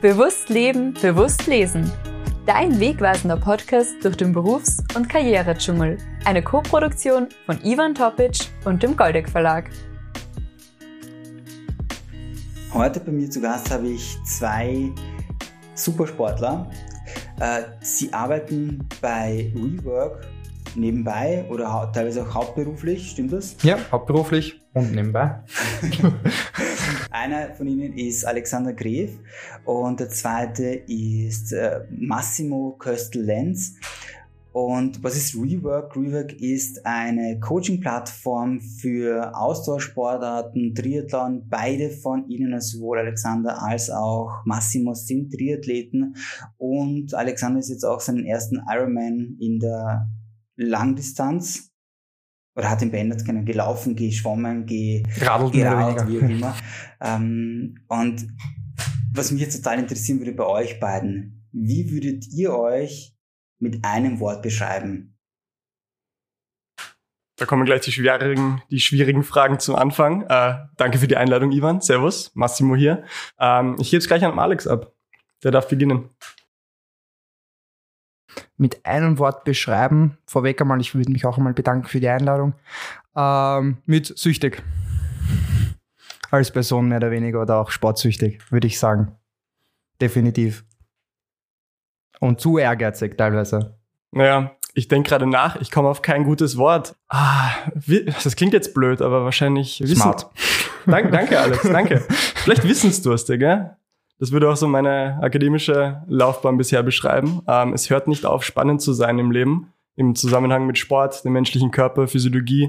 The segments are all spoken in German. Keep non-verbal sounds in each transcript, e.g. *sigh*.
Bewusst leben, bewusst lesen. Dein wegweisender Podcast durch den Berufs- und Karrieredschungel. Eine Co-Produktion von Ivan Topic und dem Goldeck Verlag. Heute bei mir zu Gast habe ich zwei Supersportler. Äh, sie arbeiten bei Rework nebenbei oder teilweise auch hauptberuflich, stimmt das? Ja, hauptberuflich und nebenbei. *laughs* Einer von ihnen ist Alexander Gref und der zweite ist äh, Massimo Köstel-Lenz. Und was ist Rework? Rework ist eine Coaching-Plattform für Austauschsportarten, Triathlon. Beide von ihnen, also sowohl Alexander als auch Massimo, sind Triathleten. Und Alexander ist jetzt auch seinen ersten Ironman in der Langdistanz oder hat ihn beendet können, gelaufen, geschwommen, ge Radelt geradelt, wie auch immer. ähm, und was mich jetzt total interessieren würde bei euch beiden, wie würdet ihr euch mit einem Wort beschreiben? Da kommen gleich die schwierigen, die schwierigen Fragen zum Anfang. Äh, danke für die Einladung, Ivan. Servus, Massimo hier. Ähm, ich gebe es gleich an Alex ab. Der darf beginnen mit einem Wort beschreiben, vorweg einmal, ich würde mich auch einmal bedanken für die Einladung, ähm, mit süchtig. Als Person mehr oder weniger oder auch sportsüchtig, würde ich sagen. Definitiv. Und zu ehrgeizig teilweise. Naja, ich denke gerade nach, ich komme auf kein gutes Wort. Ah, das klingt jetzt blöd, aber wahrscheinlich wissen. Smart. Danke, danke Alex, danke. *laughs* Vielleicht wissensdurstig, gell? Das würde auch so meine akademische Laufbahn bisher beschreiben. Ähm, es hört nicht auf, spannend zu sein im Leben, im Zusammenhang mit Sport, dem menschlichen Körper, Physiologie,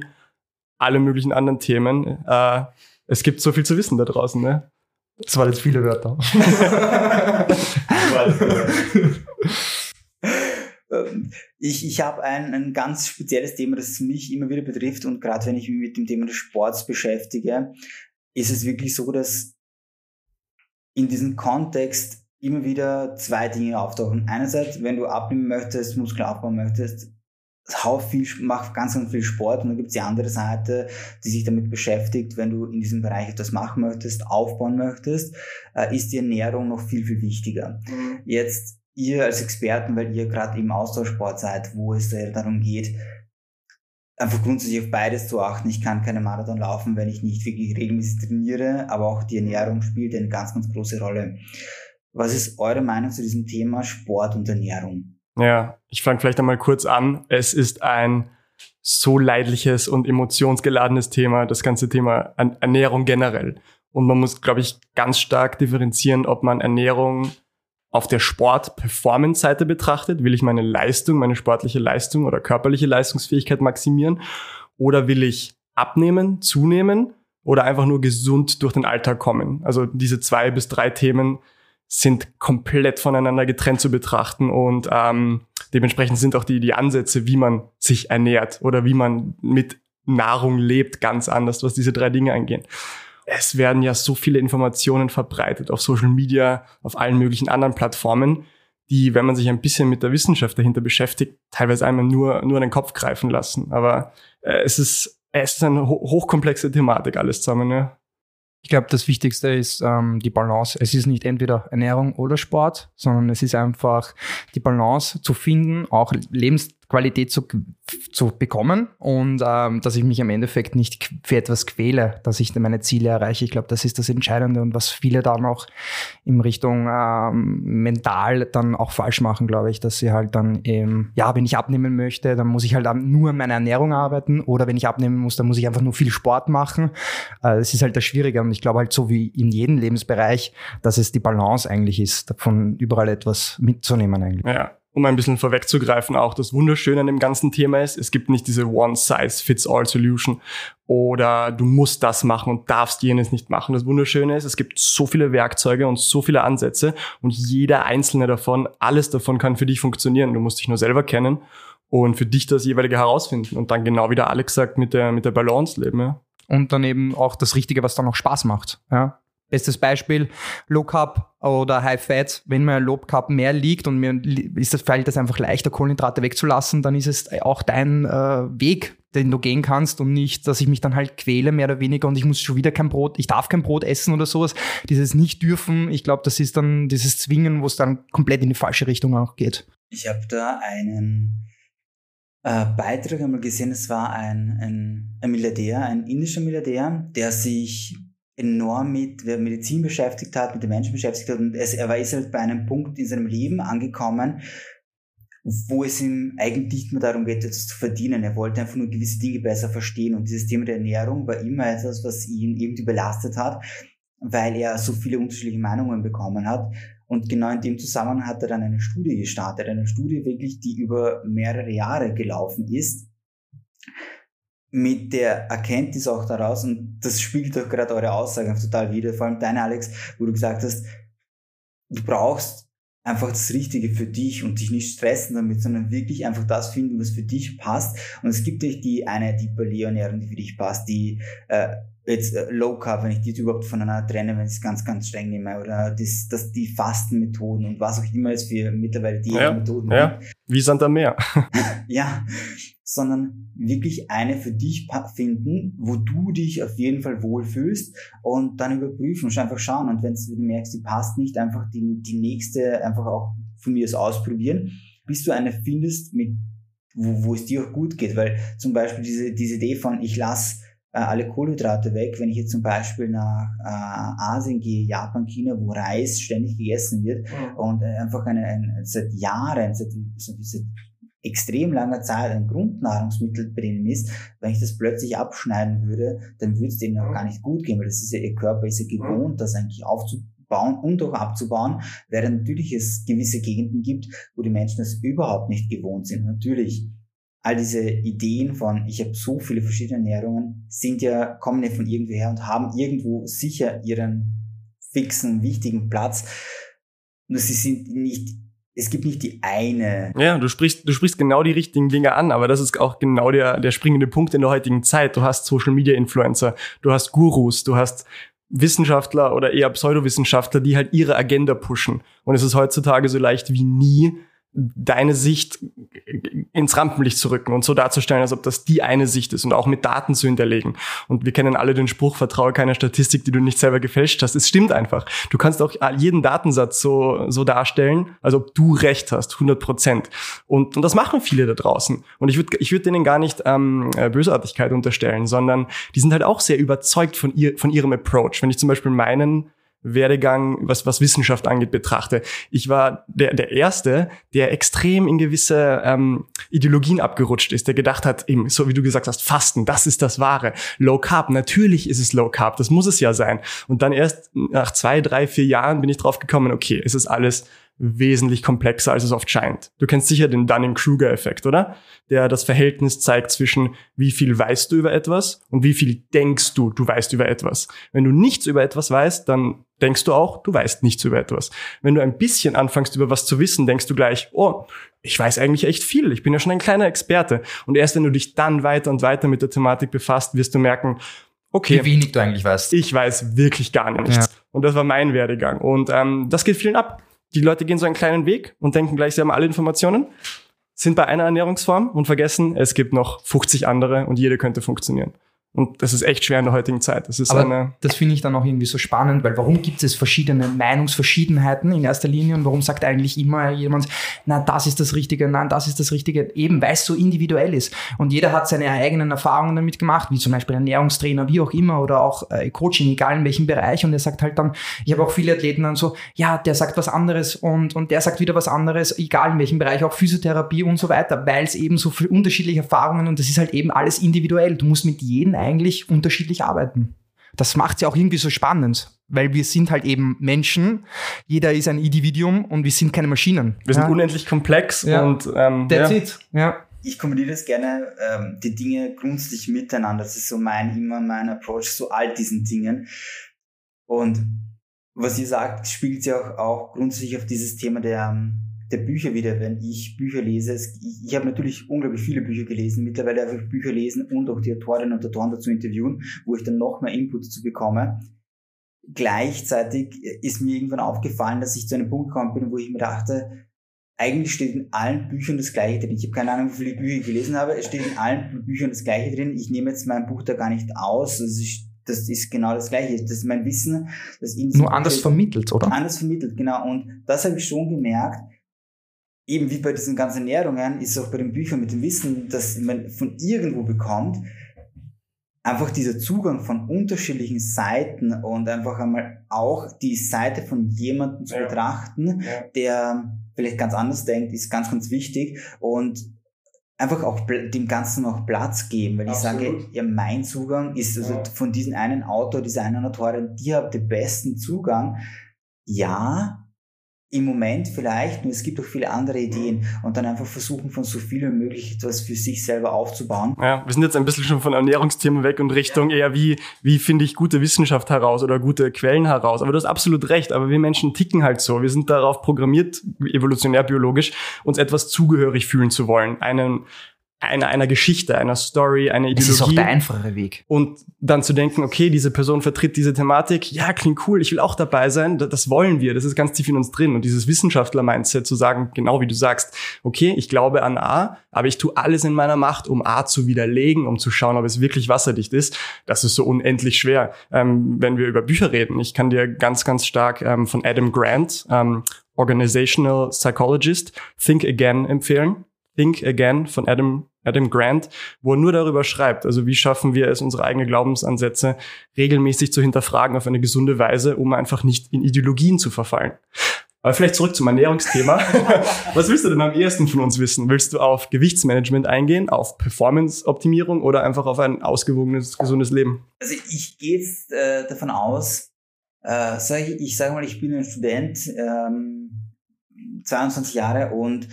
alle möglichen anderen Themen. Äh, es gibt so viel zu wissen da draußen. Ne? Das waren jetzt viele Wörter. *laughs* ich ich habe ein, ein ganz spezielles Thema, das mich immer wieder betrifft und gerade wenn ich mich mit dem Thema des Sports beschäftige, ist es wirklich so, dass in diesem Kontext immer wieder zwei Dinge auftauchen. Einerseits, wenn du abnehmen möchtest, Muskel aufbauen möchtest, hau viel, mach ganz, ganz viel Sport und dann gibt es die andere Seite, die sich damit beschäftigt, wenn du in diesem Bereich etwas machen möchtest, aufbauen möchtest, äh, ist die Ernährung noch viel, viel wichtiger. Mhm. Jetzt ihr als Experten, weil ihr gerade im Austauschsport seid, wo es darum geht, einfach grundsätzlich auf beides zu achten. Ich kann keine Marathon laufen, wenn ich nicht wirklich regelmäßig trainiere, aber auch die Ernährung spielt eine ganz, ganz große Rolle. Was ist eure Meinung zu diesem Thema Sport und Ernährung? Ja, ich fange vielleicht einmal kurz an. Es ist ein so leidliches und emotionsgeladenes Thema, das ganze Thema Ernährung generell. Und man muss, glaube ich, ganz stark differenzieren, ob man Ernährung auf der Sport-Performance-Seite betrachtet, will ich meine Leistung, meine sportliche Leistung oder körperliche Leistungsfähigkeit maximieren? Oder will ich abnehmen, zunehmen oder einfach nur gesund durch den Alltag kommen? Also diese zwei bis drei Themen sind komplett voneinander getrennt zu betrachten und ähm, dementsprechend sind auch die, die Ansätze, wie man sich ernährt oder wie man mit Nahrung lebt, ganz anders, was diese drei Dinge angehen es werden ja so viele Informationen verbreitet auf Social Media, auf allen möglichen anderen Plattformen, die, wenn man sich ein bisschen mit der Wissenschaft dahinter beschäftigt, teilweise einmal nur, nur an den Kopf greifen lassen. Aber äh, es ist, es ist eine ho hochkomplexe Thematik alles zusammen. Ja. Ich glaube, das Wichtigste ist ähm, die Balance. Es ist nicht entweder Ernährung oder Sport, sondern es ist einfach die Balance zu finden, auch Lebens Qualität zu, zu bekommen und ähm, dass ich mich am Endeffekt nicht für etwas quäle, dass ich meine Ziele erreiche. Ich glaube, das ist das Entscheidende und was viele dann auch in Richtung ähm, mental dann auch falsch machen, glaube ich, dass sie halt dann eben, ja, wenn ich abnehmen möchte, dann muss ich halt nur an meiner Ernährung arbeiten oder wenn ich abnehmen muss, dann muss ich einfach nur viel Sport machen. Äh, das ist halt das Schwierige und ich glaube halt so wie in jedem Lebensbereich, dass es die Balance eigentlich ist, davon überall etwas mitzunehmen eigentlich. Ja um ein bisschen vorwegzugreifen, auch das Wunderschöne an dem ganzen Thema ist, es gibt nicht diese One-Size-Fits-All-Solution oder du musst das machen und darfst jenes nicht machen. Das Wunderschöne ist, es gibt so viele Werkzeuge und so viele Ansätze und jeder einzelne davon, alles davon kann für dich funktionieren. Du musst dich nur selber kennen und für dich das jeweilige herausfinden und dann genau wie der Alex sagt, mit der, mit der Balance leben. Ja. Und dann eben auch das Richtige, was dann auch Spaß macht. Ja? Bestes Beispiel, Low Carb oder High Fat. Wenn mir Low Carb mehr liegt und mir ist das, fällt das einfach leichter, Kohlenhydrate wegzulassen, dann ist es auch dein äh, Weg, den du gehen kannst und nicht, dass ich mich dann halt quäle, mehr oder weniger, und ich muss schon wieder kein Brot, ich darf kein Brot essen oder sowas. Dieses nicht dürfen, ich glaube, das ist dann dieses Zwingen, wo es dann komplett in die falsche Richtung auch geht. Ich habe da einen äh, Beitrag einmal gesehen, es war ein, ein, ein Milliardär, ein indischer Milliardär, der sich enorm mit Medizin beschäftigt hat, mit den Menschen beschäftigt hat und er war ist halt bei einem Punkt in seinem Leben angekommen, wo es ihm eigentlich nicht mehr darum geht, etwas zu verdienen. Er wollte einfach nur gewisse Dinge besser verstehen. Und dieses Thema der Ernährung war immer etwas, was ihn irgendwie belastet hat, weil er so viele unterschiedliche Meinungen bekommen hat. Und genau in dem Zusammenhang hat er dann eine Studie gestartet. Eine Studie wirklich, die über mehrere Jahre gelaufen ist. Mit der Erkenntnis auch daraus, und das spiegelt doch gerade eure Aussagen total wieder, vor allem deine Alex, wo du gesagt hast, du brauchst einfach das Richtige für dich und dich nicht stressen damit, sondern wirklich einfach das finden, was für dich passt. Und es gibt nicht die eine die Paleo-Ernährung, die für dich passt, die äh, jetzt äh, Low Carb, wenn ich die überhaupt voneinander trenne, wenn ich es ganz, ganz streng nehme, oder das, das die Fastenmethoden und was auch immer es für mittlerweile die ja, Methoden ja. gibt. Wie Sand am Meer. *laughs* ja, sondern wirklich eine für dich finden, wo du dich auf jeden Fall wohlfühlst und dann überprüfen und einfach schauen. Und wenn du merkst, die passt nicht, einfach die, die nächste einfach auch von mir aus ausprobieren, bis du eine findest, mit, wo, wo es dir auch gut geht. Weil zum Beispiel diese, diese Idee von, ich lasse äh, alle Kohlenhydrate weg, wenn ich jetzt zum Beispiel nach äh, Asien gehe, Japan, China, wo Reis ständig gegessen wird mhm. und äh, einfach eine, ein, seit Jahren, seit, seit extrem langer Zeit ein Grundnahrungsmittel drinnen ist, wenn ich das plötzlich abschneiden würde, dann würde es denen auch gar nicht gut gehen, weil das ist ja, ihr Körper ist ja gewohnt, das eigentlich aufzubauen und auch abzubauen, während natürlich es gewisse Gegenden gibt, wo die Menschen das überhaupt nicht gewohnt sind. Natürlich, all diese Ideen von, ich habe so viele verschiedene Ernährungen, sind ja, kommen ja von irgendwoher und haben irgendwo sicher ihren fixen, wichtigen Platz. Nur sie sind nicht es gibt nicht die eine. Ja, du sprichst, du sprichst genau die richtigen Dinge an, aber das ist auch genau der, der springende Punkt in der heutigen Zeit. Du hast Social Media Influencer, du hast Gurus, du hast Wissenschaftler oder eher Pseudowissenschaftler, die halt ihre Agenda pushen. Und es ist heutzutage so leicht wie nie, deine Sicht ins Rampenlicht zu rücken und so darzustellen, als ob das die eine Sicht ist und auch mit Daten zu hinterlegen. Und wir kennen alle den Spruch, vertraue keiner Statistik, die du nicht selber gefälscht hast. Es stimmt einfach. Du kannst auch jeden Datensatz so, so darstellen, als ob du recht hast, 100 Prozent. Und, und das machen viele da draußen. Und ich würde ich würd denen gar nicht ähm, äh, Bösartigkeit unterstellen, sondern die sind halt auch sehr überzeugt von, ihr, von ihrem Approach. Wenn ich zum Beispiel meinen Werdegang, was, was Wissenschaft angeht, betrachte. Ich war der, der Erste, der extrem in gewisse ähm, Ideologien abgerutscht ist, der gedacht hat, eben, so wie du gesagt hast, Fasten, das ist das Wahre. Low Carb, natürlich ist es Low Carb, das muss es ja sein. Und dann erst nach zwei, drei, vier Jahren bin ich drauf gekommen, okay, es ist alles wesentlich komplexer, als es oft scheint. Du kennst sicher den Dunning-Kruger-Effekt, oder? Der das Verhältnis zeigt zwischen, wie viel weißt du über etwas und wie viel denkst du, du weißt über etwas. Wenn du nichts über etwas weißt, dann denkst du auch, du weißt nichts über etwas. Wenn du ein bisschen anfängst, über was zu wissen, denkst du gleich, oh, ich weiß eigentlich echt viel, ich bin ja schon ein kleiner Experte. Und erst wenn du dich dann weiter und weiter mit der Thematik befasst, wirst du merken, okay. Wie wenig du eigentlich weißt. Ich weiß wirklich gar nichts. Ja. Und das war mein Werdegang. Und ähm, das geht vielen ab. Die Leute gehen so einen kleinen Weg und denken gleich, sie haben alle Informationen, sind bei einer Ernährungsform und vergessen, es gibt noch 50 andere und jede könnte funktionieren. Und das ist echt schwer in der heutigen Zeit. Das ist Aber eine das finde ich dann auch irgendwie so spannend, weil warum gibt es verschiedene Meinungsverschiedenheiten in erster Linie und warum sagt eigentlich immer jemand, na, das ist das Richtige, nein, das ist das Richtige, eben weil es so individuell ist. Und jeder hat seine eigenen Erfahrungen damit gemacht, wie zum Beispiel Ernährungstrainer, wie auch immer, oder auch äh, Coaching, egal in welchem Bereich. Und er sagt halt dann, ich habe auch viele Athleten dann so, ja, der sagt was anderes und, und der sagt wieder was anderes, egal in welchem Bereich, auch Physiotherapie und so weiter, weil es eben so viele unterschiedliche Erfahrungen und das ist halt eben alles individuell. Du musst mit jedem eigentlich unterschiedlich arbeiten. Das macht es ja auch irgendwie so spannend, weil wir sind halt eben Menschen. Jeder ist ein Individuum und wir sind keine Maschinen. Wir sind unendlich komplex ja. und ähm, That's ja. it. Ja. Ich kombiniere das gerne, ähm, die Dinge grundsätzlich miteinander. Das ist so mein, immer mein Approach zu all diesen Dingen. Und was ihr sagt, spiegelt sich auch, auch grundsätzlich auf dieses Thema der, ähm, der Bücher wieder, wenn ich Bücher lese. Ich, ich habe natürlich unglaublich viele Bücher gelesen, mittlerweile habe ich Bücher lesen und auch die Autorinnen und Autoren dazu interviewen, wo ich dann noch mehr Input dazu bekomme. Gleichzeitig ist mir irgendwann aufgefallen, dass ich zu einem Punkt gekommen bin, wo ich mir dachte, eigentlich steht in allen Büchern das Gleiche drin. Ich habe keine Ahnung, wie viele Bücher ich gelesen habe. Es steht in allen Büchern das Gleiche drin. Ich nehme jetzt mein Buch da gar nicht aus. Das ist, das ist genau das Gleiche. Das ist mein Wissen. Das Nur anders vermittelt, oder? Anders vermittelt, genau. Und das habe ich schon gemerkt. Eben wie bei diesen ganzen Ernährungen ist auch bei den Büchern mit dem Wissen, das man von irgendwo bekommt, einfach dieser Zugang von unterschiedlichen Seiten und einfach einmal auch die Seite von jemandem zu ja. betrachten, ja. der vielleicht ganz anders denkt, ist ganz, ganz wichtig und einfach auch dem Ganzen noch Platz geben, weil Absolut. ich sage, ja, mein Zugang ist also ja. von diesen einen Autor, dieser einen Autorin, die hat den besten Zugang. Ja, im Moment vielleicht, nur es gibt auch viele andere Ideen und dann einfach versuchen, von so viel wie möglich etwas für sich selber aufzubauen. Ja, wir sind jetzt ein bisschen schon von Ernährungsthemen weg und Richtung ja. eher wie, wie finde ich gute Wissenschaft heraus oder gute Quellen heraus. Aber du hast absolut recht, aber wir Menschen ticken halt so. Wir sind darauf programmiert, evolutionär biologisch, uns etwas zugehörig fühlen zu wollen. Einen, einer, einer Geschichte, einer Story, einer Ideologie. Das ist auch der einfache Weg. Und dann zu denken, okay, diese Person vertritt diese Thematik, ja, klingt cool, ich will auch dabei sein, das wollen wir, das ist ganz tief in uns drin. Und dieses Wissenschaftler-Mindset zu sagen, genau wie du sagst, okay, ich glaube an A, aber ich tue alles in meiner Macht, um A zu widerlegen, um zu schauen, ob es wirklich wasserdicht ist, das ist so unendlich schwer. Ähm, wenn wir über Bücher reden, ich kann dir ganz, ganz stark ähm, von Adam Grant, ähm, Organizational Psychologist, Think Again empfehlen. Think Again von Adam Adam Grant, wo er nur darüber schreibt, also wie schaffen wir es, unsere eigenen Glaubensansätze regelmäßig zu hinterfragen auf eine gesunde Weise, um einfach nicht in Ideologien zu verfallen. Aber vielleicht zurück zum Ernährungsthema. *laughs* Was willst du denn am ehesten von uns wissen? Willst du auf Gewichtsmanagement eingehen, auf Performance-Optimierung oder einfach auf ein ausgewogenes, gesundes Leben? Also ich gehe jetzt äh, davon aus, äh, sag ich, ich sage mal, ich bin ein Student, ähm, 22 Jahre und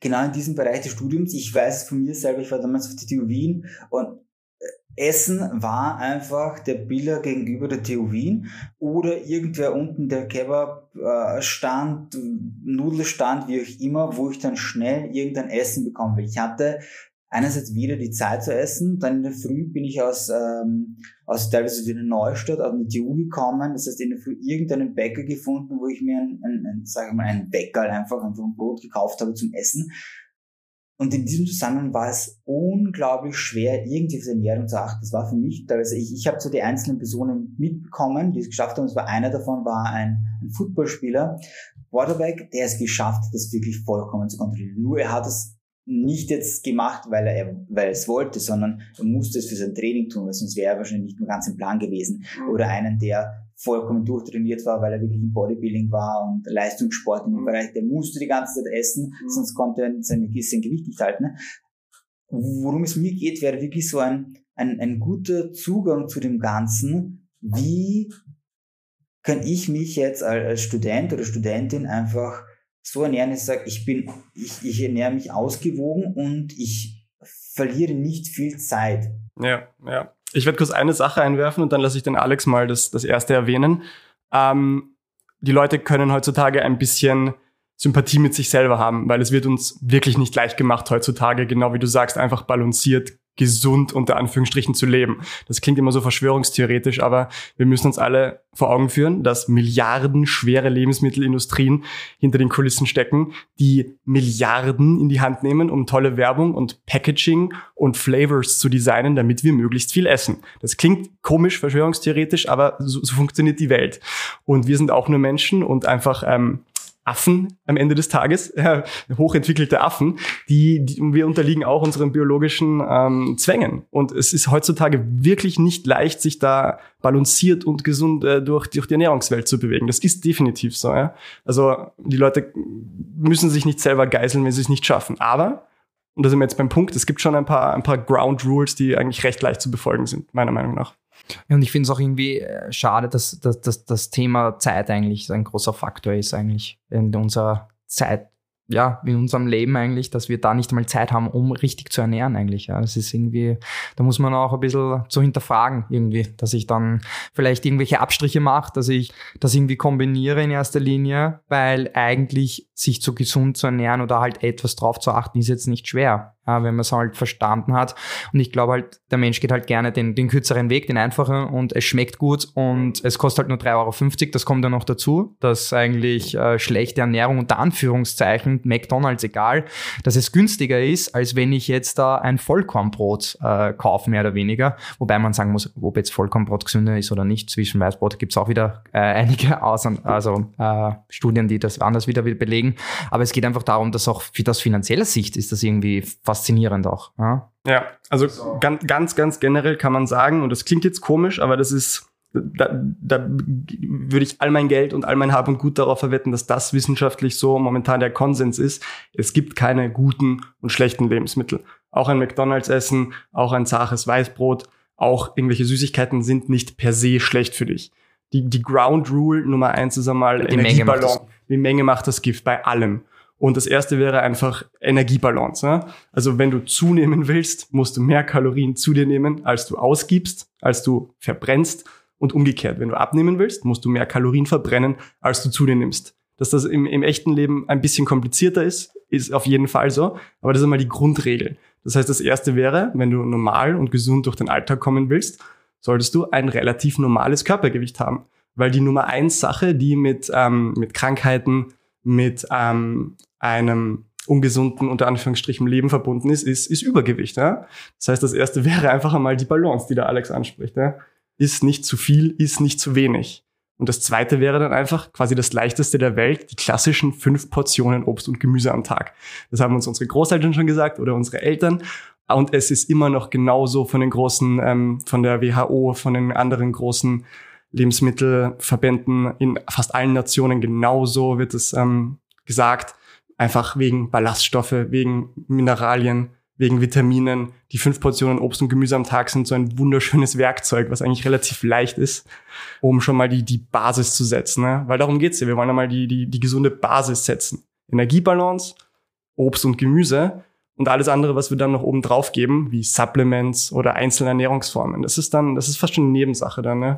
genau in diesem Bereich des Studiums. Ich weiß von mir selber, ich war damals auf der TU Wien und äh, Essen war einfach der Biller gegenüber der TU Wien oder irgendwer unten der Kebab-Stand, äh, Nudelstand, wie auch immer, wo ich dann schnell irgendein Essen bekommen will. Ich hatte einerseits wieder die Zeit zu essen, dann in der Früh bin ich aus, ähm, aus teilweise wieder Neustadt, aus der TU gekommen, das heißt in der Früh irgendeinen Bäcker gefunden, wo ich mir ein, ein, ein sage mal, einen Bäcker einfach, einfach ein Brot gekauft habe zum Essen. Und in diesem Zusammenhang war es unglaublich schwer, irgendwie auf die Ernährung zu achten. Das war für mich teilweise, ich, ich habe so die einzelnen Personen mitbekommen, die es geschafft haben. Es war einer davon, war ein, ein Footballspieler, Quarterback, der es geschafft hat, das wirklich vollkommen zu kontrollieren. Nur er hat es nicht jetzt gemacht, weil er, weil er es wollte, sondern er musste es für sein Training tun, weil sonst wäre er wahrscheinlich nicht mehr ganz im Plan gewesen. Mhm. Oder einen, der vollkommen durchtrainiert war, weil er wirklich im Bodybuilding war und Leistungssport in dem mhm. Bereich, der musste die ganze Zeit essen, mhm. sonst konnte er sein, sein Gewicht nicht halten. Worum es mir geht, wäre wirklich so ein, ein, ein guter Zugang zu dem Ganzen. Wie kann ich mich jetzt als Student oder Studentin einfach so ernähren, dass ich sage, ich bin, ich, ich ernähre mich ausgewogen und ich verliere nicht viel Zeit. Ja, ja. Ich werde kurz eine Sache einwerfen und dann lasse ich den Alex mal das, das erste erwähnen. Ähm, die Leute können heutzutage ein bisschen Sympathie mit sich selber haben, weil es wird uns wirklich nicht leicht gemacht heutzutage, genau wie du sagst, einfach balanciert gesund unter Anführungsstrichen zu leben. Das klingt immer so verschwörungstheoretisch, aber wir müssen uns alle vor Augen führen, dass Milliarden schwere Lebensmittelindustrien hinter den Kulissen stecken, die Milliarden in die Hand nehmen, um tolle Werbung und Packaging und Flavors zu designen, damit wir möglichst viel essen. Das klingt komisch, verschwörungstheoretisch, aber so, so funktioniert die Welt. Und wir sind auch nur Menschen und einfach ähm, Affen am Ende des Tages, *laughs* äh, hochentwickelte Affen, die, die wir unterliegen auch unseren biologischen ähm, Zwängen. Und es ist heutzutage wirklich nicht leicht, sich da balanciert und gesund äh, durch, durch die Ernährungswelt zu bewegen. Das ist definitiv so. Ja? Also die Leute müssen sich nicht selber geiseln, wenn sie es nicht schaffen. Aber und da sind wir jetzt beim Punkt, es gibt schon ein paar, ein paar Ground Rules, die eigentlich recht leicht zu befolgen sind, meiner Meinung nach. Und ich finde es auch irgendwie äh, schade, dass, dass, dass das Thema Zeit eigentlich ein großer Faktor ist, eigentlich in unserer Zeit, ja, in unserem Leben eigentlich, dass wir da nicht einmal Zeit haben, um richtig zu ernähren eigentlich. Ja, das ist irgendwie, da muss man auch ein bisschen zu hinterfragen irgendwie, dass ich dann vielleicht irgendwelche Abstriche mache, dass ich das irgendwie kombiniere in erster Linie, weil eigentlich sich zu gesund zu ernähren oder halt etwas drauf zu achten, ist jetzt nicht schwer wenn man es halt verstanden hat. Und ich glaube halt, der Mensch geht halt gerne den, den kürzeren Weg, den einfachen und es schmeckt gut und es kostet halt nur 3,50 Euro. Das kommt dann noch dazu, dass eigentlich äh, schlechte Ernährung unter Anführungszeichen McDonalds, egal, dass es günstiger ist, als wenn ich jetzt da ein Vollkornbrot äh, kaufe, mehr oder weniger. Wobei man sagen muss, ob jetzt Vollkornbrot gesünder ist oder nicht. Zwischen Weißbrot gibt es auch wieder äh, *laughs* einige Aus also, äh, Studien, die das anders wieder belegen. Aber es geht einfach darum, dass auch für das finanzielle Sicht ist das irgendwie faszinierend auch. Ja, ja also so. ganz, ganz, ganz generell kann man sagen, und das klingt jetzt komisch, aber das ist da, da würde ich all mein Geld und all mein Hab und Gut darauf verwetten, dass das wissenschaftlich so momentan der Konsens ist. Es gibt keine guten und schlechten Lebensmittel. Auch ein McDonalds essen, auch ein zaches Weißbrot, auch irgendwelche Süßigkeiten sind nicht per se schlecht für dich. Die, die Ground Rule Nummer eins ist einmal die Energiebalance. Die Menge macht das Gift bei allem. Und das erste wäre einfach Energiebalance. Ne? Also wenn du zunehmen willst, musst du mehr Kalorien zu dir nehmen, als du ausgibst, als du verbrennst. Und umgekehrt, wenn du abnehmen willst, musst du mehr Kalorien verbrennen, als du zu dir nimmst. Dass das im, im echten Leben ein bisschen komplizierter ist, ist auf jeden Fall so. Aber das ist einmal die Grundregel. Das heißt, das erste wäre, wenn du normal und gesund durch den Alltag kommen willst, solltest du ein relativ normales Körpergewicht haben. Weil die Nummer eins Sache, die mit, ähm, mit Krankheiten, mit ähm, einem ungesunden, unter Anführungsstrichen, Leben verbunden ist, ist, ist Übergewicht. Ja? Das heißt, das erste *laughs* wäre einfach einmal die Balance, die der Alex anspricht. Ja? ist nicht zu viel, ist nicht zu wenig. Und das zweite wäre dann einfach quasi das leichteste der Welt, die klassischen fünf Portionen Obst und Gemüse am Tag. Das haben uns unsere Großeltern schon gesagt oder unsere Eltern. Und es ist immer noch genauso von den großen, ähm, von der WHO, von den anderen großen Lebensmittelverbänden in fast allen Nationen genauso wird es ähm, gesagt. Einfach wegen Ballaststoffe, wegen Mineralien, wegen Vitaminen. Die fünf Portionen Obst und Gemüse am Tag sind so ein wunderschönes Werkzeug, was eigentlich relativ leicht ist, um schon mal die, die Basis zu setzen. Ne? Weil darum geht's ja. Wir wollen einmal die, die, die gesunde Basis setzen. Energiebalance, Obst und Gemüse und alles andere, was wir dann noch oben drauf geben, wie Supplements oder einzelne Ernährungsformen. Das ist dann, das ist fast schon eine Nebensache dann, ne?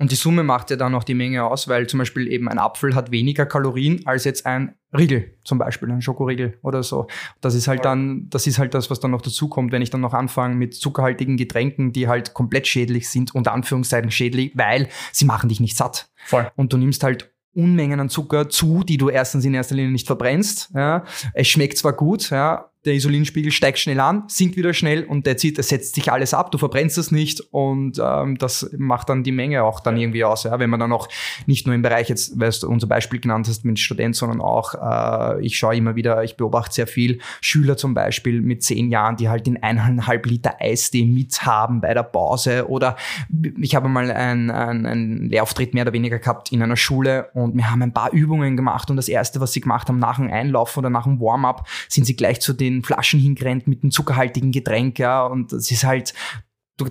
Und die Summe macht ja dann auch die Menge aus, weil zum Beispiel eben ein Apfel hat weniger Kalorien als jetzt ein Riegel, zum Beispiel ein Schokoriegel oder so. Das ist halt dann, das ist halt das, was dann noch dazu kommt, wenn ich dann noch anfange mit zuckerhaltigen Getränken, die halt komplett schädlich sind, unter Anführungszeichen schädlich, weil sie machen dich nicht satt. Voll. Und du nimmst halt Unmengen an Zucker zu, die du erstens in erster Linie nicht verbrennst. Ja. Es schmeckt zwar gut, ja, der Insulinspiegel steigt schnell an, sinkt wieder schnell und der zieht, das setzt sich alles ab, du verbrennst es nicht und ähm, das macht dann die Menge auch dann irgendwie aus. Ja? Wenn man dann auch nicht nur im Bereich jetzt, weil du unser Beispiel genannt hast mit Student, sondern auch, äh, ich schaue immer wieder, ich beobachte sehr viel Schüler zum Beispiel mit zehn Jahren, die halt in eineinhalb Liter Eistee mithaben bei der Pause oder ich habe mal einen, einen Lehrauftritt mehr oder weniger gehabt in einer Schule und wir haben ein paar Übungen gemacht und das erste, was sie gemacht haben nach dem Einlauf oder nach dem Warm-up, sind sie gleich zu den den Flaschen hingerannt mit einem zuckerhaltigen Getränk, ja, und das ist halt,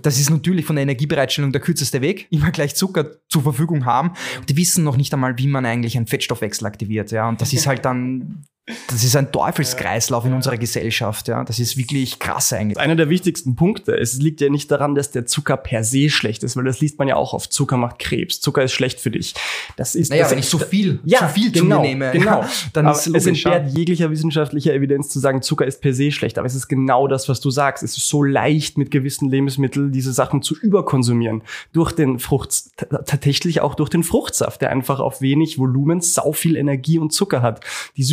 das ist natürlich von der Energiebereitstellung der kürzeste Weg, *laughs* immer gleich Zucker zur Verfügung haben. Die wissen noch nicht einmal, wie man eigentlich einen Fettstoffwechsel aktiviert, ja, und das ist halt dann das ist ein Teufelskreislauf in unserer Gesellschaft, ja. Das ist wirklich krass eigentlich. Einer der wichtigsten Punkte. Es liegt ja nicht daran, dass der Zucker per se schlecht ist, weil das liest man ja auch oft. Zucker macht Krebs. Zucker ist schlecht für dich. Das ist, naja, das wenn ich so viel, ja, so viel genau, zu mir nehme, genau. *laughs* dann aber ist es entbehrt jeglicher wissenschaftlicher Evidenz zu sagen, Zucker ist per se schlecht. Aber es ist genau das, was du sagst. Es ist so leicht, mit gewissen Lebensmitteln diese Sachen zu überkonsumieren. Durch den Frucht, tatsächlich auch durch den Fruchtsaft, der einfach auf wenig Volumen sau viel Energie und Zucker hat. Die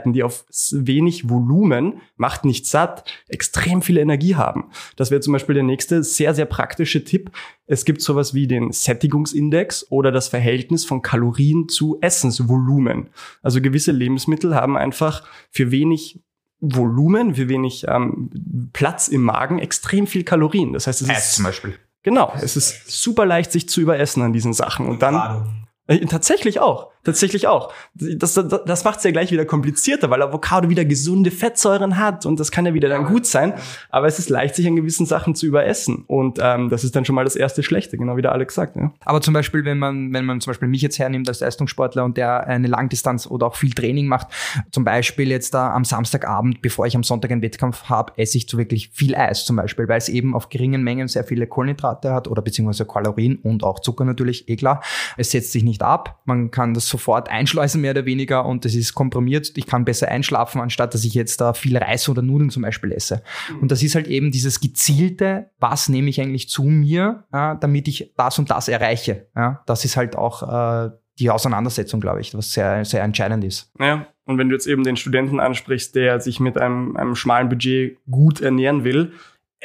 Süßigkeiten, die auf wenig Volumen, macht nicht satt, extrem viel Energie haben. Das wäre zum Beispiel der nächste sehr, sehr praktische Tipp. Es gibt sowas wie den Sättigungsindex oder das Verhältnis von Kalorien zu Essensvolumen. Also gewisse Lebensmittel haben einfach für wenig Volumen, für wenig ähm, Platz im Magen extrem viel Kalorien. Das heißt, es ist zum Beispiel. Genau, es ist super leicht, sich zu überessen an diesen Sachen. Und dann äh, tatsächlich auch. Tatsächlich auch. Das, das, das macht es ja gleich wieder komplizierter, weil Avocado wieder gesunde Fettsäuren hat und das kann ja wieder dann gut sein. Aber es ist leicht, sich an gewissen Sachen zu überessen. Und ähm, das ist dann schon mal das erste Schlechte, genau wie der Alex sagt. Ja. Aber zum Beispiel, wenn man, wenn man zum Beispiel mich jetzt hernimmt als Leistungssportler und der eine Langdistanz oder auch viel Training macht, zum Beispiel jetzt da am Samstagabend, bevor ich am Sonntag einen Wettkampf habe, esse ich zu wirklich viel Eis zum Beispiel, weil es eben auf geringen Mengen sehr viele Kohlenhydrate hat oder beziehungsweise Kalorien und auch Zucker natürlich, eh klar. Es setzt sich nicht ab. Man kann das sofort einschleusen, mehr oder weniger, und das ist komprimiert. Ich kann besser einschlafen, anstatt dass ich jetzt da viel Reis oder Nudeln zum Beispiel esse. Mhm. Und das ist halt eben dieses gezielte, was nehme ich eigentlich zu mir, äh, damit ich das und das erreiche. Ja? Das ist halt auch äh, die Auseinandersetzung, glaube ich, was sehr, sehr entscheidend ist. Ja, Und wenn du jetzt eben den Studenten ansprichst, der sich mit einem, einem schmalen Budget gut ernähren will,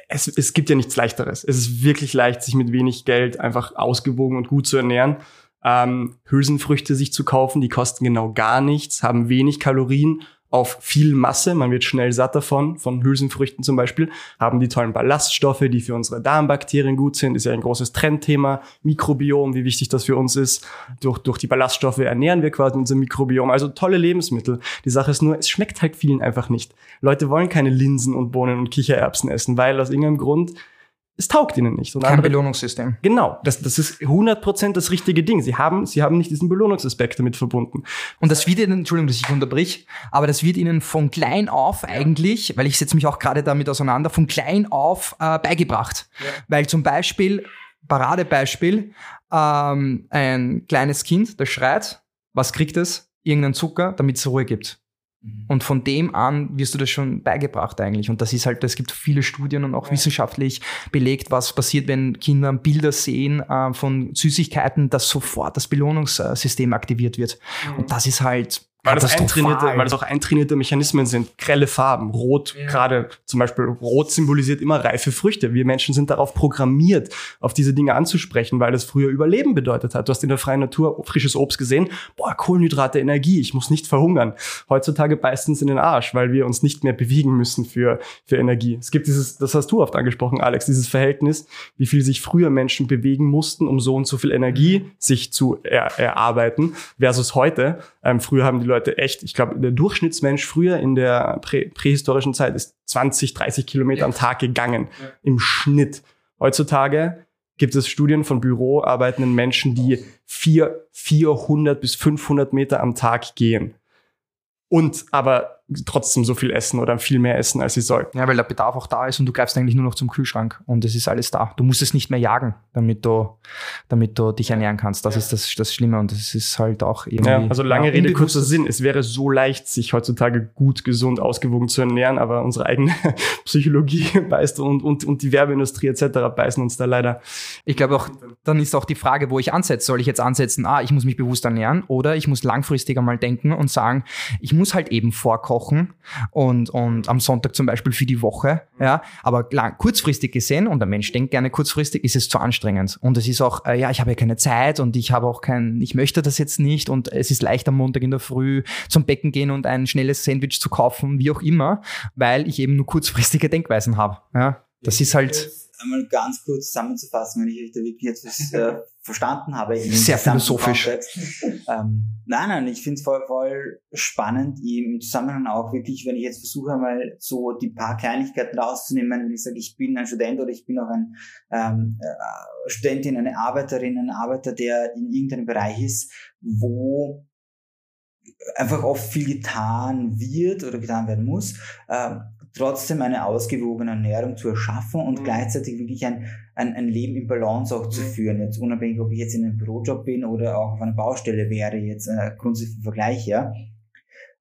es, es gibt ja nichts Leichteres. Es ist wirklich leicht, sich mit wenig Geld einfach ausgewogen und gut zu ernähren. Ähm, Hülsenfrüchte sich zu kaufen, die kosten genau gar nichts, haben wenig Kalorien auf viel Masse, man wird schnell satt davon, von Hülsenfrüchten zum Beispiel, haben die tollen Ballaststoffe, die für unsere Darmbakterien gut sind, ist ja ein großes Trendthema, Mikrobiom, wie wichtig das für uns ist. Durch, durch die Ballaststoffe ernähren wir quasi unser Mikrobiom, also tolle Lebensmittel. Die Sache ist nur, es schmeckt halt vielen einfach nicht. Leute wollen keine Linsen und Bohnen und Kichererbsen essen, weil aus irgendeinem Grund es taugt ihnen nicht. Und Kein andere, Belohnungssystem. Genau, das, das ist 100% das richtige Ding. Sie haben, sie haben nicht diesen Belohnungsaspekt damit verbunden. Und das wird ihnen, Entschuldigung, dass ich unterbrich, aber das wird ihnen von klein auf eigentlich, weil ich setze mich auch gerade damit auseinander, von klein auf äh, beigebracht. Ja. Weil zum Beispiel, Paradebeispiel, ähm, ein kleines Kind, das schreit, was kriegt es? Irgendeinen Zucker, damit es Ruhe gibt. Mhm. Und von dem an wirst du das schon beigebracht eigentlich. Und das ist halt, es gibt viele Studien und auch ja. wissenschaftlich belegt, was passiert, wenn Kinder Bilder sehen äh, von Süßigkeiten, dass sofort das Belohnungssystem aktiviert wird. Mhm. Und das ist halt weil das, eintrainierte, weil das auch eintrainierte Mechanismen sind. Grelle Farben, Rot, ja. gerade zum Beispiel Rot symbolisiert immer reife Früchte. Wir Menschen sind darauf programmiert, auf diese Dinge anzusprechen, weil das früher Überleben bedeutet hat. Du hast in der freien Natur frisches Obst gesehen. Boah, Kohlenhydrate, Energie, ich muss nicht verhungern. Heutzutage beißt uns in den Arsch, weil wir uns nicht mehr bewegen müssen für, für Energie. Es gibt dieses, das hast du oft angesprochen, Alex, dieses Verhältnis, wie viel sich früher Menschen bewegen mussten, um so und so viel Energie sich zu er, erarbeiten, versus heute. Ähm, früher haben die Leute Leute echt, ich glaube, der Durchschnittsmensch früher in der prä prähistorischen Zeit ist 20, 30 Kilometer ja. am Tag gegangen. Ja. Im Schnitt. Heutzutage gibt es Studien von büroarbeitenden Menschen, die vier, 400 bis 500 Meter am Tag gehen. Und aber trotzdem so viel essen oder viel mehr essen, als sie soll. Ja, weil der Bedarf auch da ist und du greifst eigentlich nur noch zum Kühlschrank und es ist alles da. Du musst es nicht mehr jagen, damit du, damit du dich ernähren kannst. Das ja. ist das, das Schlimme und das ist halt auch irgendwie. Ja, also lange ja, Rede, kurzer Sinn. Es wäre so leicht, sich heutzutage gut, gesund, ausgewogen zu ernähren, aber unsere eigene *laughs* Psychologie *laughs* beißt und, und, und die Werbeindustrie etc. beißen uns da leider. Ich glaube auch, dann ist auch die Frage, wo ich ansetze. Soll ich jetzt ansetzen, ah, ich muss mich bewusst ernähren oder ich muss langfristiger mal denken und sagen, ich muss halt eben vorkommen kochen und, und am Sonntag zum Beispiel für die Woche. Ja, aber lang, kurzfristig gesehen, und der Mensch denkt gerne kurzfristig, ist es zu anstrengend. Und es ist auch, äh, ja, ich habe ja keine Zeit und ich habe auch kein, ich möchte das jetzt nicht und es ist leicht am Montag in der Früh zum Becken gehen und ein schnelles Sandwich zu kaufen, wie auch immer, weil ich eben nur kurzfristige Denkweisen habe. Ja, das ist halt einmal ganz kurz zusammenzufassen, wenn ich euch da wirklich etwas *laughs* äh, verstanden habe. Sehr philosophisch. Ähm, nein, nein, ich finde es voll, voll spannend im Zusammenhang auch wirklich, wenn ich jetzt versuche einmal so die paar Kleinigkeiten rauszunehmen, wenn ich sage, ich bin ein Student oder ich bin auch ein ähm, äh, Studentin, eine Arbeiterin, ein Arbeiter, der in irgendeinem Bereich ist, wo einfach oft viel getan wird oder getan werden muss. Ähm, trotzdem eine ausgewogene Ernährung zu erschaffen und mhm. gleichzeitig wirklich ein, ein, ein Leben im Balance auch zu mhm. führen. Jetzt unabhängig, ob ich jetzt in einem Bürojob bin oder auch auf einer Baustelle wäre, jetzt äh, grundsätzlich im Vergleich, ja.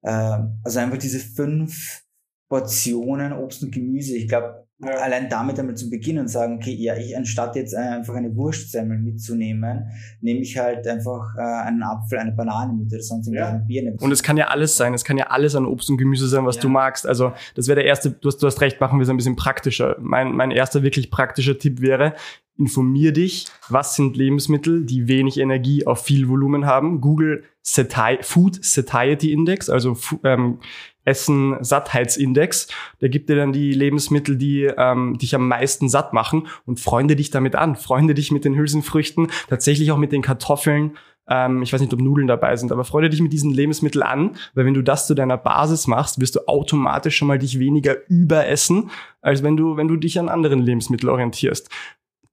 Äh, also einfach diese fünf Portionen Obst und Gemüse. Ich glaube, ja. Allein damit einmal zu beginnen und sagen, okay, ja, ich anstatt jetzt einfach eine Wurstsemmel mitzunehmen, nehme ich halt einfach äh, einen Apfel, eine Banane mit oder sonst ja. eine Birne. Und es kann ja alles sein, es kann ja alles an Obst und Gemüse sein, was ja. du magst. Also das wäre der erste, du hast, du hast recht, machen wir es ein bisschen praktischer. Mein, mein erster wirklich praktischer Tipp wäre, informier dich, was sind Lebensmittel, die wenig Energie auf viel Volumen haben. Google Sati Food Satiety Index, also ähm, Essen-Sattheitsindex. Der gibt dir dann die Lebensmittel, die ähm, dich am meisten satt machen und freunde dich damit an. Freunde dich mit den Hülsenfrüchten, tatsächlich auch mit den Kartoffeln. Ähm, ich weiß nicht, ob Nudeln dabei sind, aber freunde dich mit diesen Lebensmitteln an, weil wenn du das zu deiner Basis machst, wirst du automatisch schon mal dich weniger überessen, als wenn du, wenn du dich an anderen Lebensmitteln orientierst.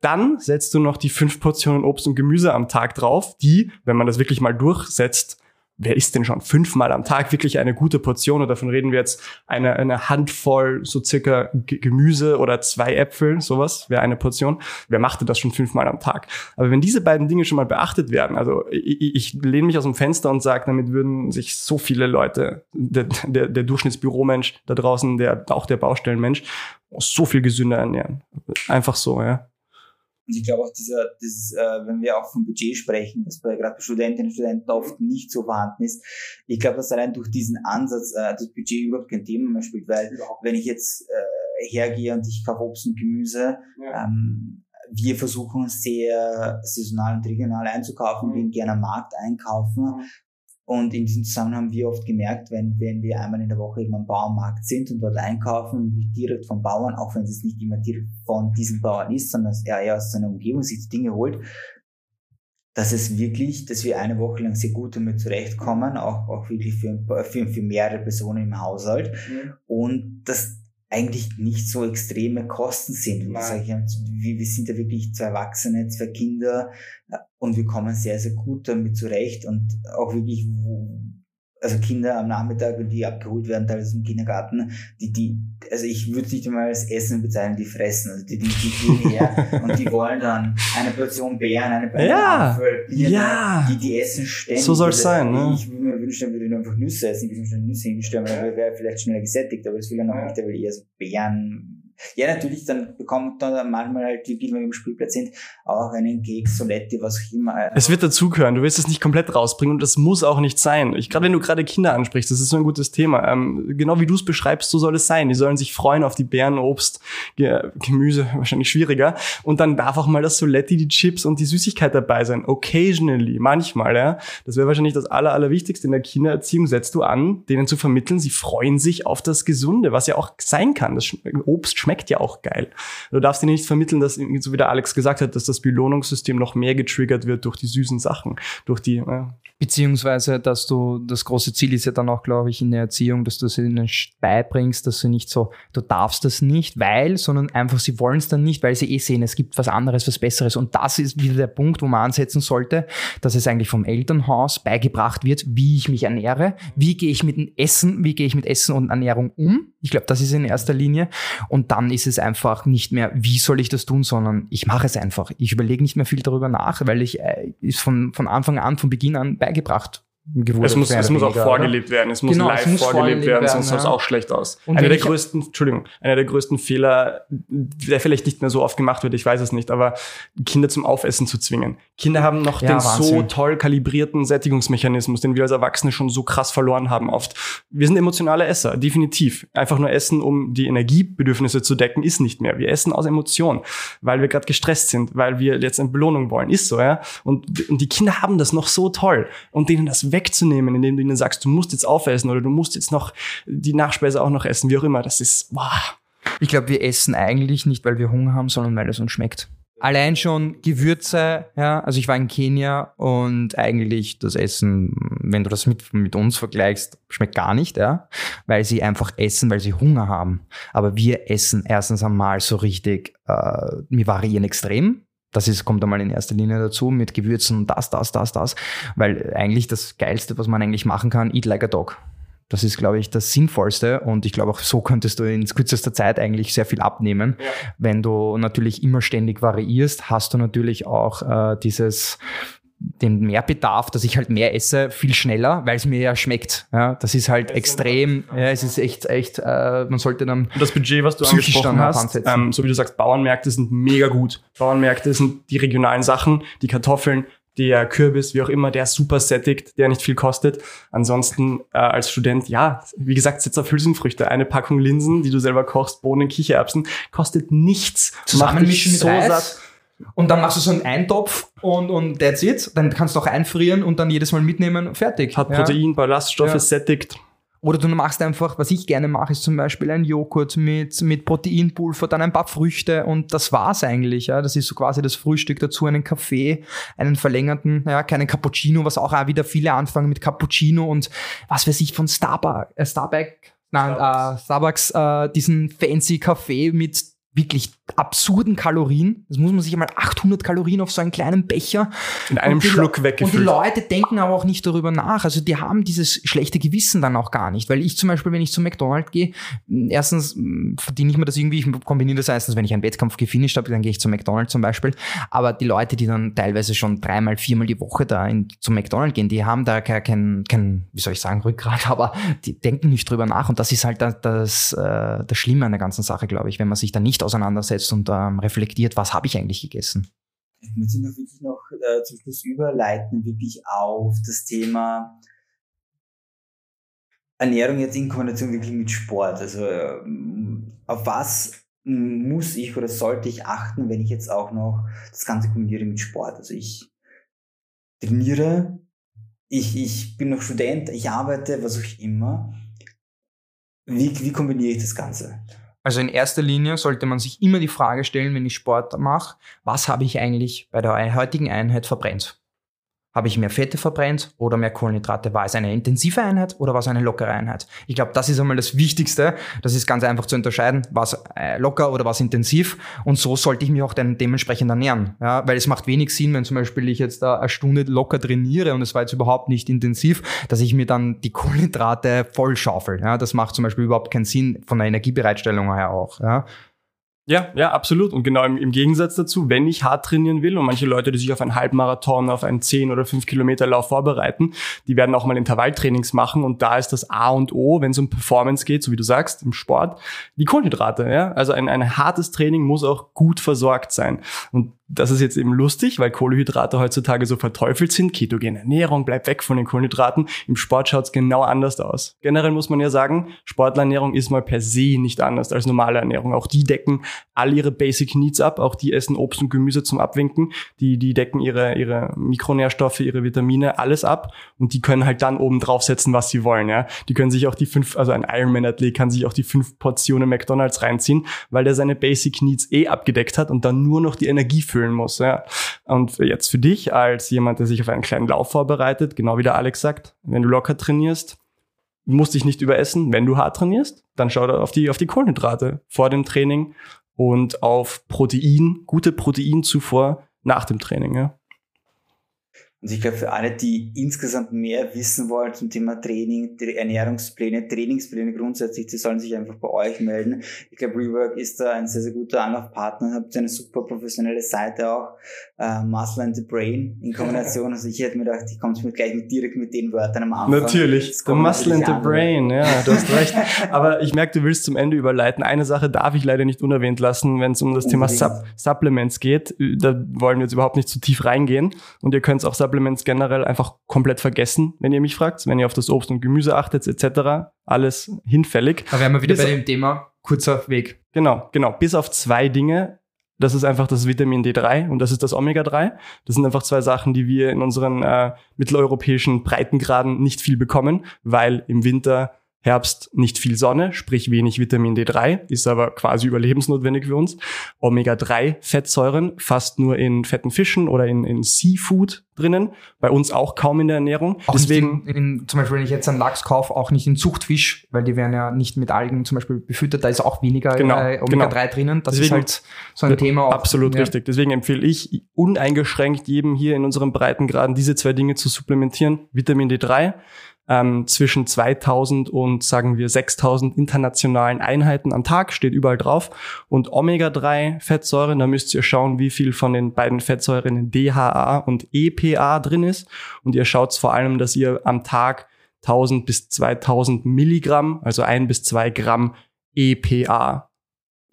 Dann setzt du noch die fünf Portionen Obst und Gemüse am Tag drauf, die, wenn man das wirklich mal durchsetzt, wer isst denn schon fünfmal am Tag wirklich eine gute Portion? Und davon reden wir jetzt eine, eine Handvoll so circa Gemüse oder zwei Äpfel, sowas wäre eine Portion. Wer machte das schon fünfmal am Tag? Aber wenn diese beiden Dinge schon mal beachtet werden, also ich, ich lehne mich aus dem Fenster und sage, damit würden sich so viele Leute, der, der, der Durchschnittsbüromensch da draußen, der auch der Baustellenmensch, so viel gesünder ernähren. Einfach so, ja. Und ich glaube auch dieser, dieses, äh, wenn wir auch vom Budget sprechen, was bei gerade bei Studentinnen und Studenten oft nicht so vorhanden ist, ich glaube, dass allein durch diesen Ansatz äh, das Budget überhaupt kein Thema mehr spielt, weil wenn ich jetzt äh, hergehe und ich kaufe Obst und Gemüse, ja. ähm, wir versuchen sehr saisonal und regional einzukaufen, mhm. wir gehen gerne am Markt einkaufen. Mhm. Und in diesem Zusammenhang haben wir oft gemerkt, wenn, wenn wir einmal in der Woche eben am Bauernmarkt sind und dort einkaufen, direkt vom Bauern, auch wenn es nicht immer direkt von diesem Bauern ist, sondern er eher aus seiner Umgebung sich die Dinge holt, dass es wirklich, dass wir eine Woche lang sehr gut damit zurechtkommen, auch, auch wirklich für, für, für mehrere Personen im Haushalt. Mhm. Und das eigentlich nicht so extreme Kosten sind. Sag ich, wir, sind ja wirklich zwei Erwachsene, zwei Kinder und wir kommen sehr, sehr gut damit zurecht und auch wirklich, also Kinder am Nachmittag, wenn die abgeholt werden, teilweise im Kindergarten, die, die, also ich würde nicht einmal als Essen bezeichnen, die fressen, also die, die, die gehen her *laughs* und die wollen dann eine Portion Beeren, eine Portion ja, Apfel, ja. die, die essen ständig. So soll es sein, ne? Ich wünschen, würde nur einfach Nüsse essen, ich würde mir Nüsse hinstellen, weil wäre vielleicht schneller gesättigt, aber das will er noch nicht, der will eher so Beeren, ja, natürlich, dann bekommt man manchmal halt, wie wir im Spielplatz sind, auch einen Keks, Soletti, was auch immer. Es wird dazugehören. Du willst es nicht komplett rausbringen und das muss auch nicht sein. Ich, gerade wenn du gerade Kinder ansprichst, das ist so ein gutes Thema. Ähm, genau wie du es beschreibst, so soll es sein. Die sollen sich freuen auf die Beeren, Obst, Gemüse, *laughs* wahrscheinlich schwieriger. Und dann darf auch mal das Soletti, die Chips und die Süßigkeit dabei sein. Occasionally, manchmal, ja. Das wäre wahrscheinlich das Aller, Allerwichtigste in der Kindererziehung. Setzt du an, denen zu vermitteln, sie freuen sich auf das Gesunde, was ja auch sein kann. Das Obst schmeckt schmeckt ja auch geil. Du darfst dir nicht vermitteln, dass, so wie der Alex gesagt hat, dass das Belohnungssystem noch mehr getriggert wird durch die süßen Sachen, durch die, äh, Beziehungsweise, dass du, das große Ziel ist ja dann auch, glaube ich, in der Erziehung, dass du sie ihnen beibringst, dass sie nicht so, du darfst das nicht, weil, sondern einfach, sie wollen es dann nicht, weil sie eh sehen, es gibt was anderes, was Besseres. Und das ist wieder der Punkt, wo man ansetzen sollte, dass es eigentlich vom Elternhaus beigebracht wird, wie ich mich ernähre, wie gehe ich mit dem Essen, wie gehe ich mit Essen und Ernährung um. Ich glaube, das ist in erster Linie. Und dann ist es einfach nicht mehr, wie soll ich das tun, sondern ich mache es einfach. Ich überlege nicht mehr viel darüber nach, weil ich äh, ist von, von Anfang an, von Beginn an bei beigebracht es muss, es muss auch vorgelebt oder? werden. Es muss genau, live es muss vorgelebt werden, sonst ja. sieht es auch schlecht aus. Und einer der größten, Entschuldigung, einer der größten Fehler, der vielleicht nicht mehr so oft gemacht wird, ich weiß es nicht, aber Kinder zum Aufessen zu zwingen. Kinder haben noch ja, den Wahnsinn. so toll kalibrierten Sättigungsmechanismus, den wir als Erwachsene schon so krass verloren haben oft. Wir sind emotionale Esser, definitiv. Einfach nur essen, um die Energiebedürfnisse zu decken, ist nicht mehr. Wir essen aus Emotion, weil wir gerade gestresst sind, weil wir jetzt eine Belohnung wollen. Ist so, ja. Und, und die Kinder haben das noch so toll und denen das wegzunehmen, indem du ihnen sagst, du musst jetzt aufessen oder du musst jetzt noch die Nachspeise auch noch essen, wie auch immer, das ist, wow. Ich glaube, wir essen eigentlich nicht, weil wir Hunger haben, sondern weil es uns schmeckt. Allein schon Gewürze, ja, also ich war in Kenia und eigentlich das Essen, wenn du das mit, mit uns vergleichst, schmeckt gar nicht, ja, weil sie einfach essen, weil sie Hunger haben. Aber wir essen erstens einmal so richtig, äh, wir variieren extrem, das ist, kommt einmal in erster Linie dazu mit Gewürzen und das, das, das, das. Weil eigentlich das Geilste, was man eigentlich machen kann, eat like a dog. Das ist, glaube ich, das Sinnvollste und ich glaube auch so könntest du in kürzester Zeit eigentlich sehr viel abnehmen. Ja. Wenn du natürlich immer ständig variierst, hast du natürlich auch äh, dieses den Mehrbedarf, dass ich halt mehr esse, viel schneller, weil es mir ja schmeckt. Ja, das ist halt extrem, ja, es ist echt, echt, äh, man sollte dann. Und das Budget, was du angesprochen hast, ähm, so wie du sagst, Bauernmärkte sind mega gut. Bauernmärkte sind die regionalen Sachen, die Kartoffeln, der Kürbis, wie auch immer, der super sättigt, der nicht viel kostet. Ansonsten äh, als Student, ja, wie gesagt, setz auf Hülsenfrüchte. Eine Packung Linsen, die du selber kochst, Bohnen, Kichererbsen, kostet nichts. Zusammenmischen mit so Reis. Satt. Und dann machst du so einen Eintopf und, und that's it. Dann kannst du auch einfrieren und dann jedes Mal mitnehmen. Fertig. Hat Protein, ja. Ballaststoffe, ja. sättigt. Oder du machst einfach, was ich gerne mache, ist zum Beispiel ein Joghurt mit, mit Proteinpulver, dann ein paar Früchte und das war's eigentlich. Ja. Das ist so quasi das Frühstück dazu, einen Kaffee, einen verlängerten, ja, keinen Cappuccino, was auch, auch wieder viele anfangen mit Cappuccino und was weiß ich von Starbucks, äh, Starbucks, nein, Starbucks, äh, Starbucks äh, diesen fancy Kaffee mit wirklich absurden Kalorien. Das muss man sich einmal 800 Kalorien auf so einen kleinen Becher. In einem die, Schluck weggefüllt. Und die Leute denken aber auch nicht darüber nach. Also die haben dieses schlechte Gewissen dann auch gar nicht. Weil ich zum Beispiel, wenn ich zum McDonald's gehe, erstens verdiene ich mir das irgendwie, ich kombiniere das erstens, wenn ich einen Wettkampf gefinisht habe, dann gehe ich zum McDonald's zum Beispiel. Aber die Leute, die dann teilweise schon dreimal, viermal die Woche da in, zum McDonald's gehen, die haben da kein, kein, kein, wie soll ich sagen, Rückgrat, *laughs* aber die denken nicht drüber nach. Und das ist halt das, das, äh, das Schlimme an der ganzen Sache, glaube ich, wenn man sich da nicht auseinandersetzt und ähm, reflektiert, was habe ich eigentlich gegessen. ich möchte noch wirklich noch äh, zum Schluss überleiten, wirklich auf das Thema Ernährung jetzt in Kombination wirklich mit Sport. Also ähm, auf was muss ich oder sollte ich achten, wenn ich jetzt auch noch das Ganze kombiniere mit Sport? Also ich trainiere, ich, ich bin noch Student, ich arbeite, was auch immer. Wie, wie kombiniere ich das Ganze? Also in erster Linie sollte man sich immer die Frage stellen, wenn ich Sport mache, was habe ich eigentlich bei der heutigen Einheit verbrennt? Habe ich mehr Fette verbrennt oder mehr Kohlenhydrate? War es eine intensive Einheit oder war es eine lockere Einheit? Ich glaube, das ist einmal das Wichtigste. Das ist ganz einfach zu unterscheiden, was äh, locker oder was intensiv. Und so sollte ich mich auch dann dementsprechend ernähren. Ja, weil es macht wenig Sinn, wenn zum Beispiel ich jetzt da eine Stunde locker trainiere und es war jetzt überhaupt nicht intensiv, dass ich mir dann die Kohlenhydrate voll schaufel. Ja, das macht zum Beispiel überhaupt keinen Sinn von der Energiebereitstellung her auch. Ja. Ja, ja, absolut. Und genau im, im, Gegensatz dazu, wenn ich hart trainieren will und manche Leute, die sich auf einen Halbmarathon, auf einen 10 oder 5 Kilometer Lauf vorbereiten, die werden auch mal Intervalltrainings machen und da ist das A und O, wenn es um Performance geht, so wie du sagst, im Sport, die Kohlenhydrate. Ja? Also ein, ein hartes Training muss auch gut versorgt sein. Und das ist jetzt eben lustig, weil Kohlenhydrate heutzutage so verteufelt sind. Ketogene Ernährung, bleib weg von den Kohlenhydraten. Im Sport schaut's genau anders aus. Generell muss man ja sagen, Sportlerernährung ist mal per se nicht anders als normale Ernährung. Auch die decken all ihre Basic Needs ab. Auch die essen Obst und Gemüse zum Abwinken. Die, die decken ihre, ihre Mikronährstoffe, ihre Vitamine, alles ab. Und die können halt dann oben draufsetzen, was sie wollen. Ja, Die können sich auch die fünf, also ein Ironman-Athlet kann sich auch die fünf Portionen McDonalds reinziehen, weil der seine Basic Needs eh abgedeckt hat und dann nur noch die Energie füllt füllen muss. Ja. Und jetzt für dich als jemand, der sich auf einen kleinen Lauf vorbereitet, genau wie der Alex sagt, wenn du locker trainierst, musst dich nicht überessen. Wenn du hart trainierst, dann schau auf die, auf die Kohlenhydrate vor dem Training und auf Protein, gute Proteinzufuhr nach dem Training. Ja. Und ich glaube, für alle, die insgesamt mehr wissen wollen zum Thema Training, Ernährungspläne, Trainingspläne grundsätzlich, die sollen sich einfach bei euch melden. Ich glaube, Rework ist da ein sehr, sehr guter Anlaufpartner. Habt eine super professionelle Seite auch, äh, Muscle and the Brain in Kombination. *laughs* Also ich hätte mir gedacht, ich komme mit, gleich mit, direkt mit den Wörtern am Anfang. Natürlich, Muscle and the Brain, ja, du hast *laughs* recht. Aber ich merke, du willst zum Ende überleiten. Eine Sache darf ich leider nicht unerwähnt lassen, wenn es um das Thema Sub Supplements geht. Da wollen wir jetzt überhaupt nicht zu tief reingehen. Und ihr könnt auch Supplements generell einfach komplett vergessen, wenn ihr mich fragt. Wenn ihr auf das Obst und Gemüse achtet, etc. Alles hinfällig. Da wären wir wieder bis bei dem Thema kurzer Weg. Genau, genau. Bis auf zwei Dinge. Das ist einfach das Vitamin D3 und das ist das Omega-3. Das sind einfach zwei Sachen, die wir in unseren äh, mitteleuropäischen Breitengraden nicht viel bekommen, weil im Winter Herbst nicht viel Sonne, sprich wenig Vitamin D3, ist aber quasi überlebensnotwendig für uns. Omega-3-Fettsäuren fast nur in fetten Fischen oder in, in Seafood drinnen. Bei uns auch kaum in der Ernährung. Auch Deswegen, in, in, zum Beispiel, wenn ich jetzt einen Lachs kaufe, auch nicht in Zuchtfisch, weil die werden ja nicht mit Algen zum Beispiel befüttert. Da ist auch weniger genau, äh, Omega-3 genau. drinnen. Das Deswegen, ist halt so ein Thema. Auch, absolut ja. richtig. Deswegen empfehle ich uneingeschränkt jedem hier in unserem Breitengraden diese zwei Dinge zu supplementieren. Vitamin D3 ähm, zwischen 2000 und sagen wir 6000 internationalen Einheiten am Tag, steht überall drauf. Und Omega-3-Fettsäuren, da müsst ihr schauen, wie viel von den beiden Fettsäuren DHA und EPA drin ist. Und ihr schaut vor allem, dass ihr am Tag 1000 bis 2000 Milligramm, also ein bis zwei Gramm EPA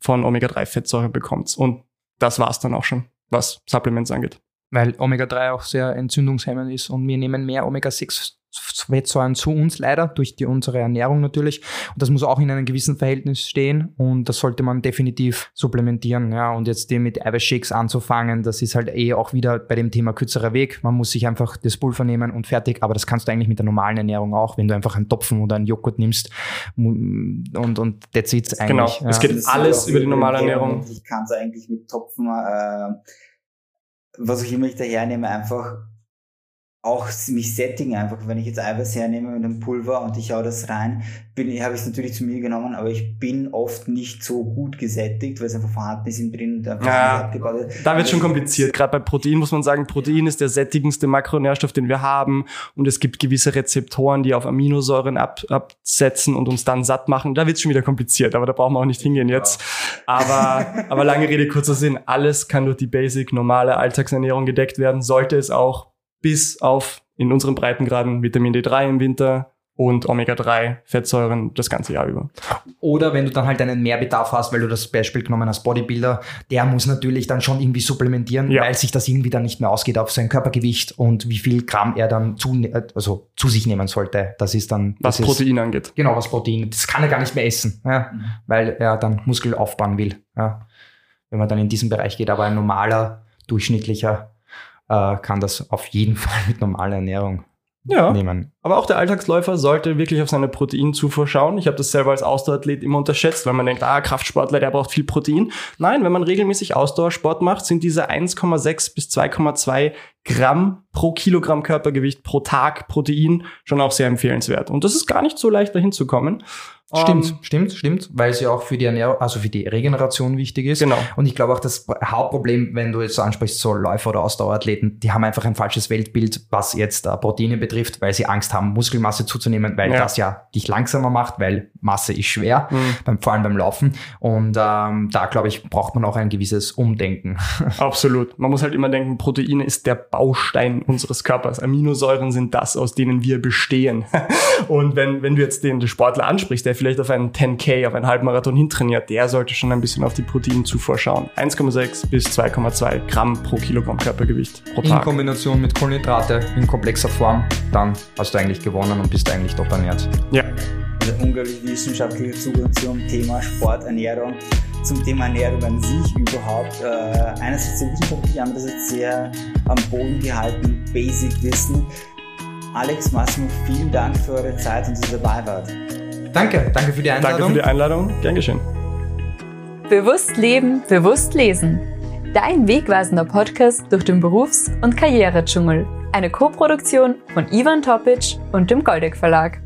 von Omega-3-Fettsäuren bekommt. Und das war's dann auch schon, was Supplements angeht. Weil Omega-3 auch sehr entzündungshemmend ist und wir nehmen mehr Omega-6 Fettsäuren zu uns leider, durch die, unsere Ernährung natürlich. Und das muss auch in einem gewissen Verhältnis stehen und das sollte man definitiv supplementieren. Ja. Und jetzt dem mit Eiweißshakes anzufangen, das ist halt eh auch wieder bei dem Thema kürzerer Weg. Man muss sich einfach das Pulver nehmen und fertig. Aber das kannst du eigentlich mit der normalen Ernährung auch, wenn du einfach einen Topfen oder einen Joghurt nimmst und, und that's it eigentlich. Genau, ja. es geht alles über die normale Ernährung. Ich kann es eigentlich mit Topfen, äh, was ich immer ich daher nehme, einfach auch mich sättigen einfach. Wenn ich jetzt Eiweiß hernehme mit einem Pulver und ich hau das rein, bin, habe ich es natürlich zu mir genommen, aber ich bin oft nicht so gut gesättigt, weil es einfach vorhanden ist im drin. Da, ja, da wird schon kompliziert. Gerade bei Protein muss man sagen, Protein ist der sättigendste Makronährstoff, den wir haben und es gibt gewisse Rezeptoren, die auf Aminosäuren ab, absetzen und uns dann satt machen. Da wird es schon wieder kompliziert, aber da brauchen wir auch nicht hingehen jetzt. Aber, aber lange Rede, kurzer Sinn. Alles kann durch die Basic, normale Alltagsernährung gedeckt werden, sollte es auch bis auf in unseren Breitengraden Vitamin D3 im Winter, und Omega-3-Fettsäuren das ganze Jahr über. Oder wenn du dann halt einen Mehrbedarf hast, weil du das Beispiel genommen hast, Bodybuilder, der muss natürlich dann schon irgendwie supplementieren, ja. weil sich das irgendwie dann nicht mehr ausgeht auf sein Körpergewicht und wie viel Gramm er dann zu, also zu sich nehmen sollte. Das ist dann. Was das Protein ist, angeht. Genau, was Protein. Das kann er gar nicht mehr essen, ja, mhm. weil er dann Muskel aufbauen will. Ja. Wenn man dann in diesen Bereich geht, aber ein normaler, durchschnittlicher äh, kann das auf jeden *laughs* Fall mit normaler Ernährung ja, nehmen. Aber auch der Alltagsläufer sollte wirklich auf seine Proteinzufuhr schauen. Ich habe das selber als Ausdauerathlet immer unterschätzt, weil man denkt, ah, Kraftsportler, der braucht viel Protein. Nein, wenn man regelmäßig Ausdauersport macht, sind diese 1,6 bis 2,2 Gramm pro Kilogramm Körpergewicht pro Tag Protein schon auch sehr empfehlenswert. Und das ist gar nicht so leicht dahin zu kommen. Stimmt, um, ähm, stimmt, stimmt, weil es ja auch für die Ernährung, also für die Regeneration wichtig ist. Genau. Und ich glaube auch, das Hauptproblem, wenn du jetzt so ansprichst, so Läufer oder Ausdauerathleten, die haben einfach ein falsches Weltbild, was jetzt uh, Proteine betrifft, weil sie Angst haben, Muskelmasse zuzunehmen, weil ja. das ja dich langsamer macht, weil Masse ist schwer, mhm. beim, vor allem beim Laufen. Und ähm, da, glaube ich, braucht man auch ein gewisses Umdenken. *laughs* Absolut. Man muss halt immer denken, Proteine ist der Baustein unseres Körpers. Aminosäuren sind das, aus denen wir bestehen. *laughs* Und wenn, wenn du jetzt den Sportler ansprichst, der vielleicht auf einen 10K, auf einen Halbmarathon hintrainiert, der sollte schon ein bisschen auf die Proteinzufuhr schauen. 1,6 bis 2,2 Gramm pro Kilogramm Körpergewicht pro Tag. In Kombination mit Kohlenhydrate in komplexer Form, dann hast du eigentlich gewonnen und bist eigentlich top ernährt. Ja. Der unglaublich wissenschaftliche Zugang zum Thema Sport, Ernährung, zum Thema Ernährung an sich überhaupt. Äh, einerseits sehr wissenschaftlich, andererseits sehr am Boden gehalten, Basic-Wissen. Alex Massimo, vielen Dank für eure Zeit und dass ihr dabei wart. Danke, danke für die Einladung. Danke für die Einladung. Gern geschehen. Bewusst leben, bewusst lesen. Dein wegweisender Podcast durch den Berufs- und Karrieredschungel. Eine Koproduktion von Ivan Topic und dem Goldeck Verlag.